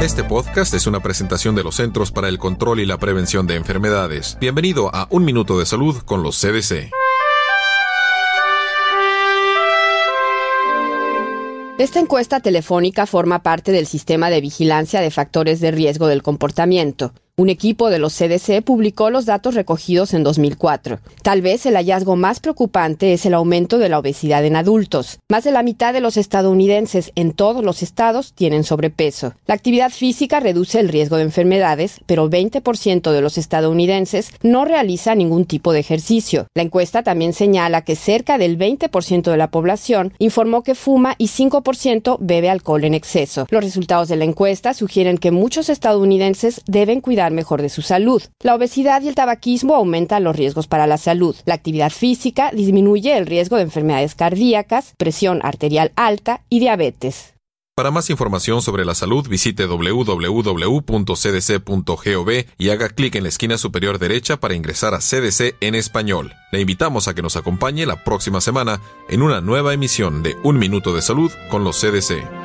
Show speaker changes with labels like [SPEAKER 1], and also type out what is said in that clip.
[SPEAKER 1] Este podcast es una presentación de los Centros para el Control y la Prevención de Enfermedades. Bienvenido a Un Minuto de Salud con los CDC.
[SPEAKER 2] Esta encuesta telefónica forma parte del sistema de vigilancia de factores de riesgo del comportamiento. Un equipo de los CDC publicó los datos recogidos en 2004. Tal vez el hallazgo más preocupante es el aumento de la obesidad en adultos. Más de la mitad de los estadounidenses en todos los estados tienen sobrepeso. La actividad física reduce el riesgo de enfermedades, pero 20% de los estadounidenses no realiza ningún tipo de ejercicio. La encuesta también señala que cerca del 20% de la población informó que fuma y 5% bebe alcohol en exceso. Los resultados de la encuesta sugieren que muchos estadounidenses deben cuidar mejor de su salud. La obesidad y el tabaquismo aumentan los riesgos para la salud. La actividad física disminuye el riesgo de enfermedades cardíacas, presión arterial alta y diabetes.
[SPEAKER 1] Para más información sobre la salud, visite www.cdc.gov y haga clic en la esquina superior derecha para ingresar a CDC en español. Le invitamos a que nos acompañe la próxima semana en una nueva emisión de Un Minuto de Salud con los CDC.